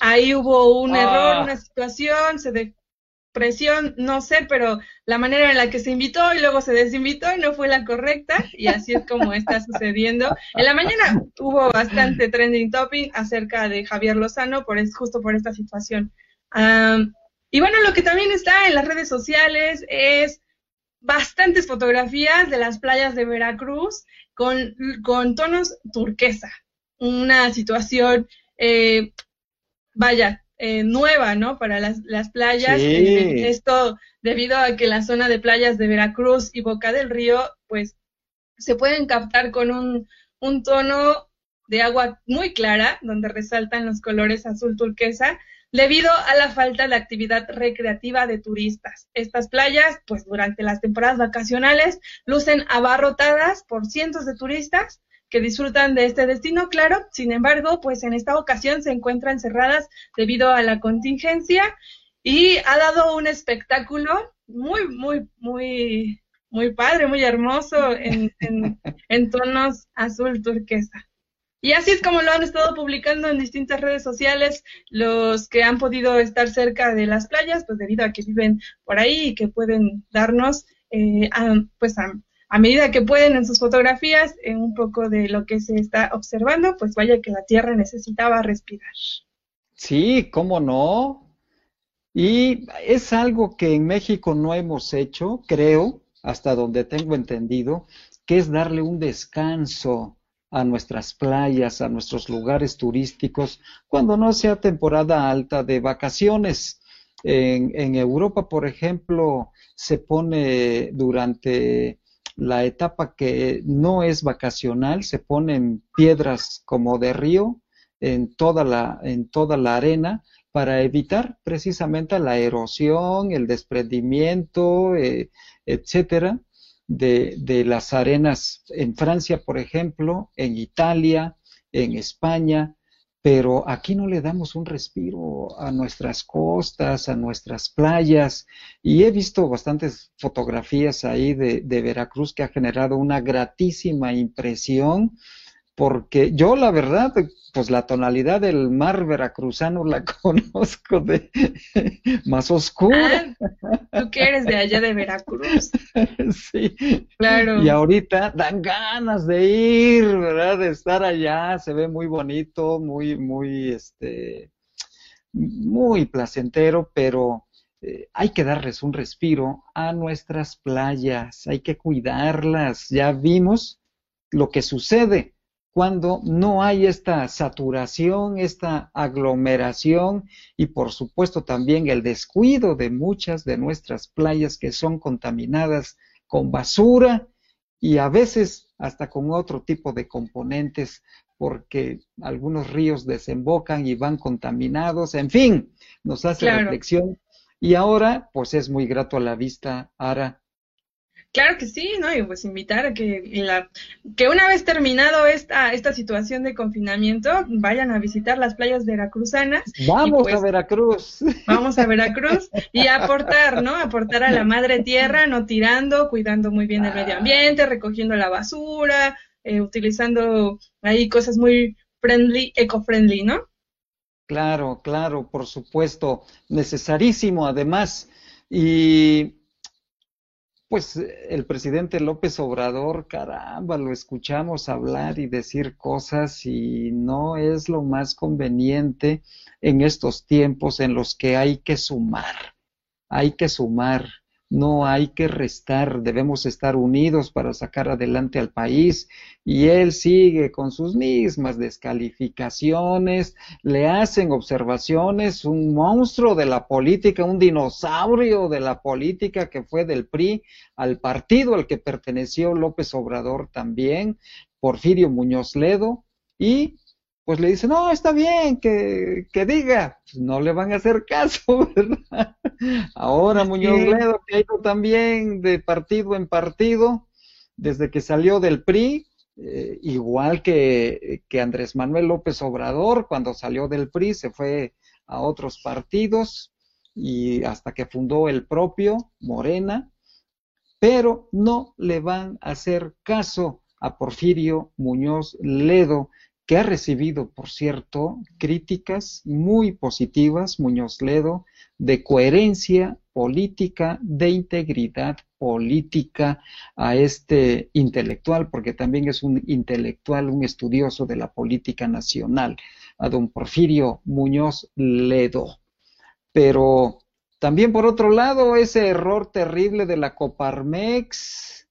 Ahí hubo un error, ah. una situación, se de presión, no sé, pero la manera en la que se invitó y luego se desinvitó no fue la correcta y así es como está sucediendo. En la mañana hubo bastante trending topic acerca de Javier Lozano por es, justo por esta situación y bueno, lo que también está en las redes sociales es bastantes fotografías de las playas de Veracruz con, con tonos turquesa. Una situación, eh, vaya, eh, nueva, ¿no? Para las, las playas. Eh, esto debido a que la zona de playas de Veracruz y Boca del Río, pues, se pueden captar con un, un tono de agua muy clara, donde resaltan los colores azul turquesa, debido a la falta de actividad recreativa de turistas. Estas playas, pues durante las temporadas vacacionales, lucen abarrotadas por cientos de turistas que disfrutan de este destino, claro. Sin embargo, pues en esta ocasión se encuentran cerradas debido a la contingencia y ha dado un espectáculo muy, muy, muy, muy padre, muy hermoso en, tonos azul turquesa. Y así es como lo han estado publicando en distintas redes sociales los que han podido estar cerca de las playas, pues debido a que viven por ahí y que pueden darnos, eh, pues a, medida que pueden en sus fotografías, en un poco de lo que se está observando, pues vaya que la Tierra necesitaba respirar. Sí, cómo no. Y es algo que en México no hemos hecho, creo, hasta donde tengo entendido, que es darle un descanso a nuestras playas, a nuestros lugares turísticos, cuando no sea temporada alta de vacaciones. En, Europa, por ejemplo, se pone durante la etapa que no es vacacional, se ponen piedras como de río en toda la, en toda la arena para evitar precisamente la erosión, el desprendimiento, eh, etcétera de, las arenas en Francia, por ejemplo, en Italia, en España, pero aquí no le damos un respiro a nuestras costas, a nuestras playas, y he visto bastantes fotografías ahí de, de Veracruz que ha generado una gratísima impresión porque yo la verdad, pues la tonalidad del mar veracruzano la *laughs* conozco de más oscura. Ah, tú que eres de allá de Veracruz. *laughs* Sí. Claro. Y ahorita dan ganas de ir, ¿verdad? De estar allá, se ve muy bonito, muy, muy, este, muy placentero, pero eh, hay que darles un respiro a nuestras playas, hay que cuidarlas. Ya vimos lo que sucede cuando no hay esta saturación, esta aglomeración y por supuesto también el descuido de muchas de nuestras playas que son contaminadas con basura y a veces hasta con otro tipo de componentes porque algunos ríos desembocan y van contaminados, en fin, nos hace reflexión. Y ahora pues es muy grato a la vista, Ara, Claro que sí, ¿no? Y pues invitar a que, la, que una vez terminado esta, esta situación de confinamiento, vayan a visitar las playas veracruzanas. Vamos a pues, Veracruz. Vamos a Veracruz *laughs* y aportar, ¿no? Aportar a la madre tierra, no tirando, cuidando muy bien el medio ambiente, recogiendo la basura, eh, utilizando ahí cosas muy friendly, eco-friendly, ¿no? Claro, claro, por supuesto, necesarísimo además. Y pues el presidente López Obrador, caramba, lo escuchamos hablar y decir cosas y no es lo más conveniente en estos tiempos en los que hay que sumar, hay que sumar no hay que restar, debemos estar unidos para sacar adelante al país. Y él sigue con sus mismas descalificaciones, le hacen observaciones, un monstruo de la política, un dinosaurio de la política que fue del PRI al partido al que perteneció López Obrador también, Porfirio Muñoz Ledo, y pues le dice, no, está bien que, que diga, pues no le van a hacer caso, *laughs* ¿verdad? Ahora Muñoz Ledo, que ha ido también de partido en partido, desde que salió del PRI, eh, igual que, que Andrés Manuel López Obrador, cuando salió del PRI, se fue a otros partidos y hasta que fundó el propio Morena, pero no le van a hacer caso a Porfirio Muñoz Ledo, que ha recibido, por cierto, críticas muy positivas, Muñoz Ledo, de coherencia política, de integridad política a este intelectual, porque también es un intelectual, un estudioso de la política nacional, a don Porfirio Muñoz Ledo. Pero también por otro lado, ese error terrible de la Coparmex,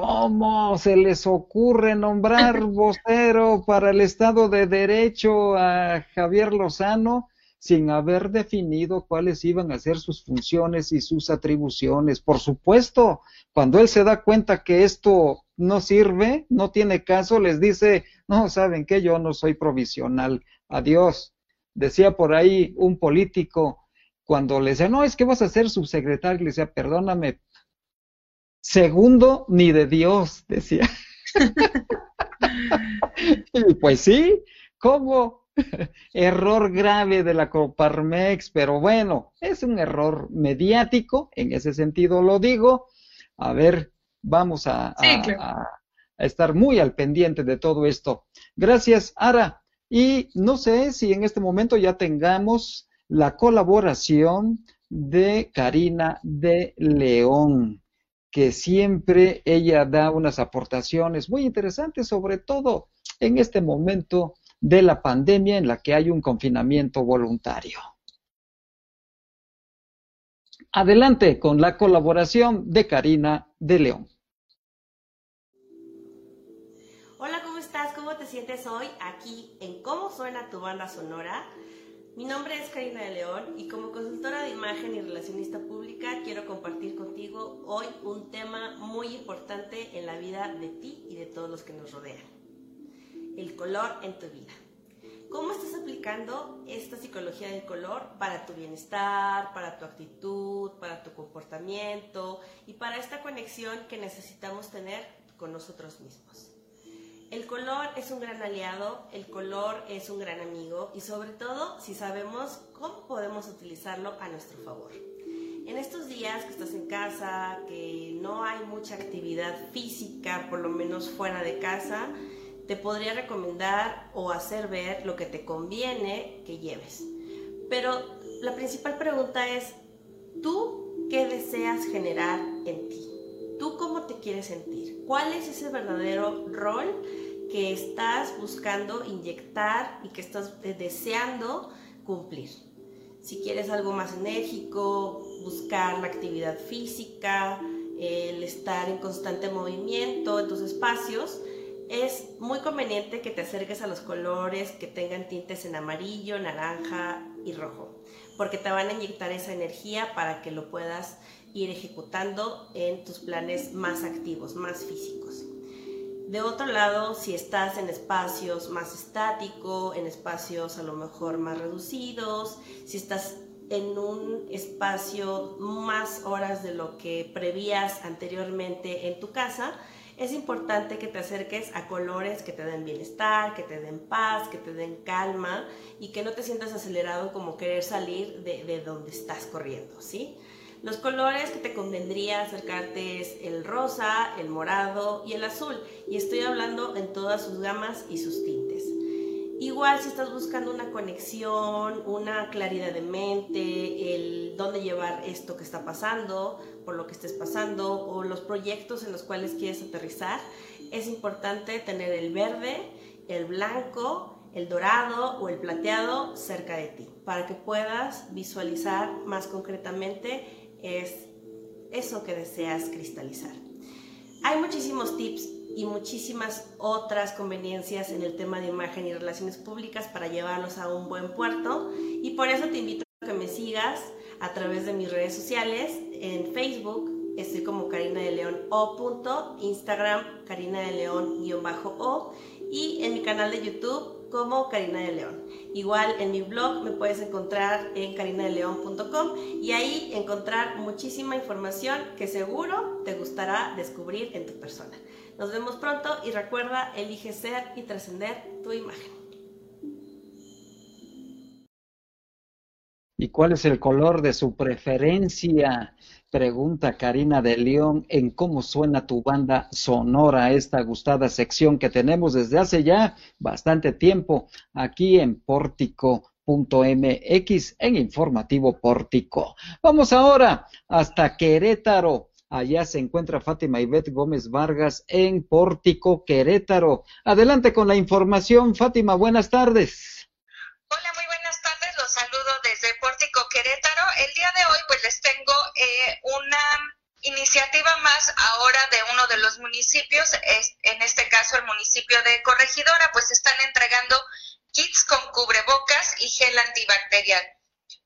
¿Cómo se les ocurre nombrar *laughs* vocero para el Estado de Derecho a Javier Lozano sin haber definido cuáles iban a ser sus funciones y sus atribuciones? Por supuesto, cuando él se da cuenta que esto no sirve, no tiene caso, les dice, no, saben que yo no soy provisional, adiós. Decía por ahí un político, cuando le decía, no, es que vas a ser subsecretario, le decía, perdóname, Segundo, ni de Dios, decía. *laughs* y pues sí, ¿cómo? error grave de la Coparmex, pero bueno, es un error mediático, en ese sentido lo digo. A ver, vamos a, a estar muy al pendiente de todo esto. Gracias, Ara. Y no sé si en este momento ya tengamos la colaboración de Karina de León que siempre ella da unas aportaciones muy interesantes, sobre todo en este momento de la pandemia en la que hay un confinamiento voluntario. Adelante con la colaboración de Karina de León. Hola, ¿cómo estás? ¿Cómo te sientes hoy aquí en Cómo suena tu banda sonora? Mi nombre es Karina de León y como consultora de imagen y relacionista pública quiero compartir contigo hoy un tema muy importante en la vida de ti y de todos los que nos rodean. El color en tu vida. ¿Cómo estás aplicando esta psicología del color para tu bienestar, para tu actitud, para tu comportamiento y para esta conexión que necesitamos tener con nosotros mismos? El color es un gran aliado, el color es un gran amigo y sobre todo si sabemos cómo podemos utilizarlo a nuestro favor. En estos días que estás en casa, que no hay mucha actividad física, por lo menos fuera de casa, te podría recomendar o hacer ver lo que te conviene que lleves. Pero la principal pregunta es, ¿tú qué deseas generar en ti? ¿Tú cómo te quieres sentir? ¿Cuál es ese verdadero rol que estás buscando inyectar y que estás eh, deseando cumplir? Si quieres algo más enérgico, buscar la actividad física, el estar en constante movimiento en tus espacios, es muy conveniente que te acerques a los colores que tengan tintes en amarillo, naranja y rojo, porque te van a inyectar esa energía para que lo puedas ir ejecutando en tus planes más activos, más físicos. De otro lado, si estás en espacios más estáticos, en espacios a lo mejor más reducidos, si estás en un espacio más horas de lo que prevías anteriormente en tu casa, es importante que te acerques a colores que te den bienestar, que te den paz, que te den calma y que no te sientas acelerado como querer salir de, de donde estás corriendo, ¿sí? Los colores que te convendría acercarte es el rosa, el morado y el azul. Y estoy hablando en todas sus gamas y sus tintes. Igual si estás buscando una conexión, una claridad de mente, el dónde llevar esto que está pasando, por lo que estés pasando o los proyectos en los cuales quieres aterrizar, es importante tener el verde, el blanco, el dorado o el plateado cerca de ti para que puedas visualizar más concretamente es eso que deseas cristalizar. Hay muchísimos tips y muchísimas otras conveniencias en el tema de imagen y relaciones públicas para llevarlos a un buen puerto y por eso te invito a que me sigas a través de mis redes sociales en Facebook estoy como Karina de León O. Instagram Karina de León guion bajo O y en mi canal de YouTube como Karina de León. Igual en mi blog me puedes encontrar en carinadeleón.com y ahí encontrar muchísima información que seguro te gustará descubrir en tu persona. Nos vemos pronto y recuerda, elige ser y trascender tu imagen. ¿Y cuál es el color de su preferencia? Pregunta Karina de León en cómo suena tu banda sonora, esta gustada sección que tenemos desde hace ya bastante tiempo aquí en Pórtico.mx en Informativo Pórtico. Vamos ahora hasta Querétaro Allá se encuentra Fátima Ivette Gómez Vargas en Pórtico, Querétaro. Adelante con la información, Fátima, buenas tardes. El día de hoy pues les tengo eh, una iniciativa más ahora de uno de los municipios, en este caso el municipio de Corregidora, pues están entregando kits con cubrebocas y gel antibacterial.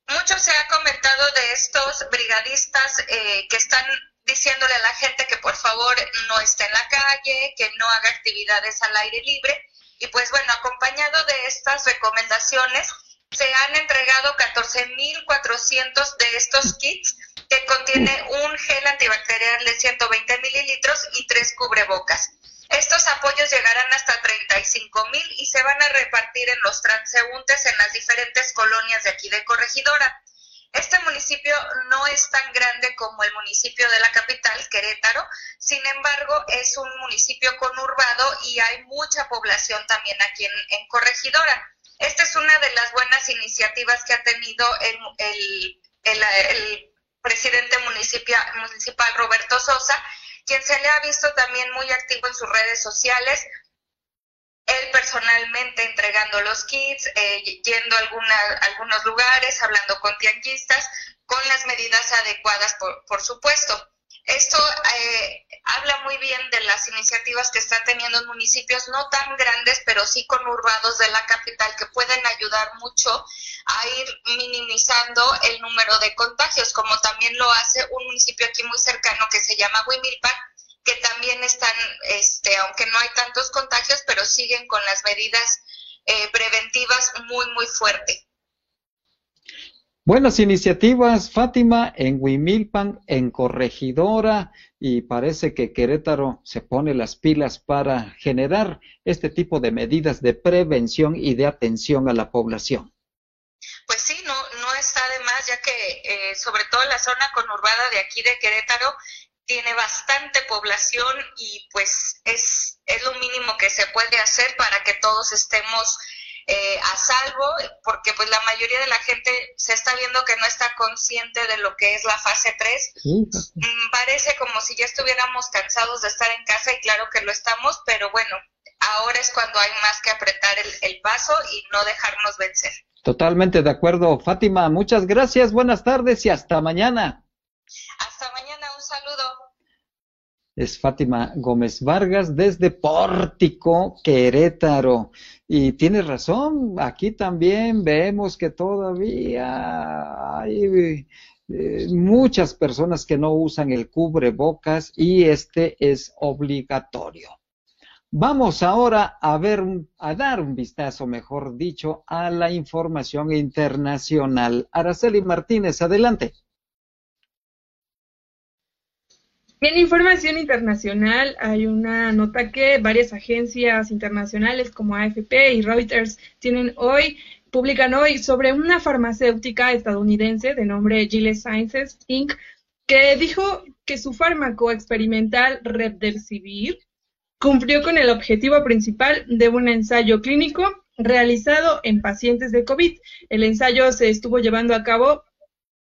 Mucho se ha comentado de estos brigadistas eh, que están diciéndole a la gente que por favor no esté en la calle, que no haga actividades al aire libre. Y pues bueno, acompañado de estas recomendaciones, se han entregado 14.400 de estos kits que contiene un gel antibacterial de 120 mililitros y tres cubrebocas. Estos apoyos llegarán hasta 35 mil y se van a repartir en los transeúntes en las diferentes colonias de aquí de Corregidora. Este municipio no es tan grande como el municipio de la capital, Querétaro, sin embargo es un municipio conurbado y hay mucha población también aquí en, Corregidora. Esta es una de las buenas iniciativas que ha tenido el, presidente municipal, Roberto Sosa, quien se le ha visto también muy activo en sus redes sociales, él personalmente entregando los kits, eh, yendo a algunos lugares, hablando con tianguistas, con las medidas adecuadas, por, supuesto. Esto eh, habla muy bien de las iniciativas que están teniendo municipios no tan grandes, pero sí conurbados de la capital, que pueden ayudar mucho a ir minimizando el número de contagios, como también lo hace un municipio aquí muy cercano que se llama Huimilpan, que también están, este, aunque no hay tantos contagios, pero siguen con las medidas eh, preventivas muy, muy fuerte. Buenas iniciativas, Fátima, en Huimilpan, en Corregidora, y parece que Querétaro se pone las pilas para generar este tipo de medidas de prevención y de atención a la población. Pues sí, no, no está de más, ya que eh, sobre todo la zona conurbada de aquí de Querétaro tiene bastante población y pues es, es lo mínimo que se puede hacer para que todos estemos eh, a salvo, porque pues la mayoría de la gente se está viendo que no está consciente de lo que es la fase 3. Mm, parece como si ya estuviéramos cansados de estar en casa y claro que lo estamos, pero bueno, ahora es cuando hay más que apretar el, el paso y no dejarnos vencer. Totalmente de acuerdo, Fátima. Muchas gracias, buenas tardes y hasta mañana. Hasta mañana, un saludo es Fátima Gómez Vargas desde Pórtico, Querétaro. Y tienes razón, aquí también vemos que todavía hay eh, muchas personas que no usan el cubrebocas y este es obligatorio. Vamos ahora a ver, a dar un vistazo, mejor dicho, a la información internacional. Araceli Martínez, adelante. En información internacional hay una nota que varias agencias internacionales como AFP y Reuters tienen hoy, publican hoy sobre una farmacéutica estadounidense de nombre Gilead Sciences Inc., que dijo que su fármaco experimental Remdesivir cumplió con el objetivo principal de un ensayo clínico realizado en pacientes de COVID. El ensayo se estuvo llevando a cabo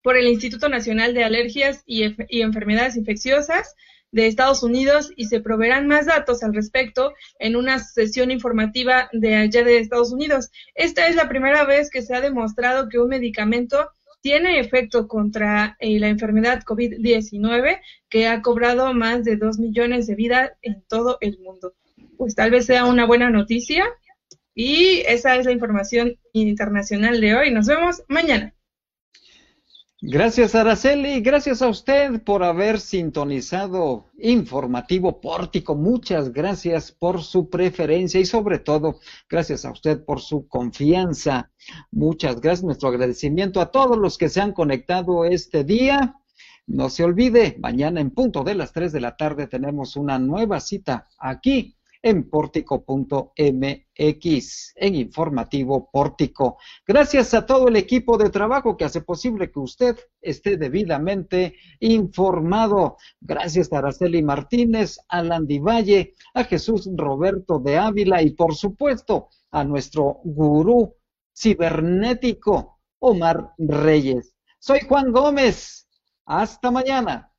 por el Instituto Nacional de Alergias y, Enfermedades Infecciosas de Estados Unidos y se proveerán más datos al respecto en una sesión informativa de allá de Estados Unidos. Esta es la primera vez que se ha demostrado que un medicamento tiene efecto contra eh, la enfermedad COVID-19 que ha cobrado más de dos millones de vidas en todo el mundo. Pues tal vez sea una buena noticia y esa es la información internacional de hoy. Nos vemos mañana. Gracias, Araceli. Gracias a usted por haber sintonizado Informativo Pórtico. Muchas gracias por su preferencia y sobre todo, gracias a usted por su confianza. Muchas gracias. Nuestro agradecimiento a todos los que se han conectado este día. No se olvide, mañana en punto de las 3 de la tarde tenemos una nueva cita aquí en pórtico.mx, en informativo pórtico. Gracias a todo el equipo de trabajo que hace posible que usted esté debidamente informado. Gracias a Araceli Martínez, a Landy Valle, a Jesús Roberto de Ávila y por supuesto a nuestro gurú cibernético, Omar Reyes. Soy Juan Gómez. Hasta mañana.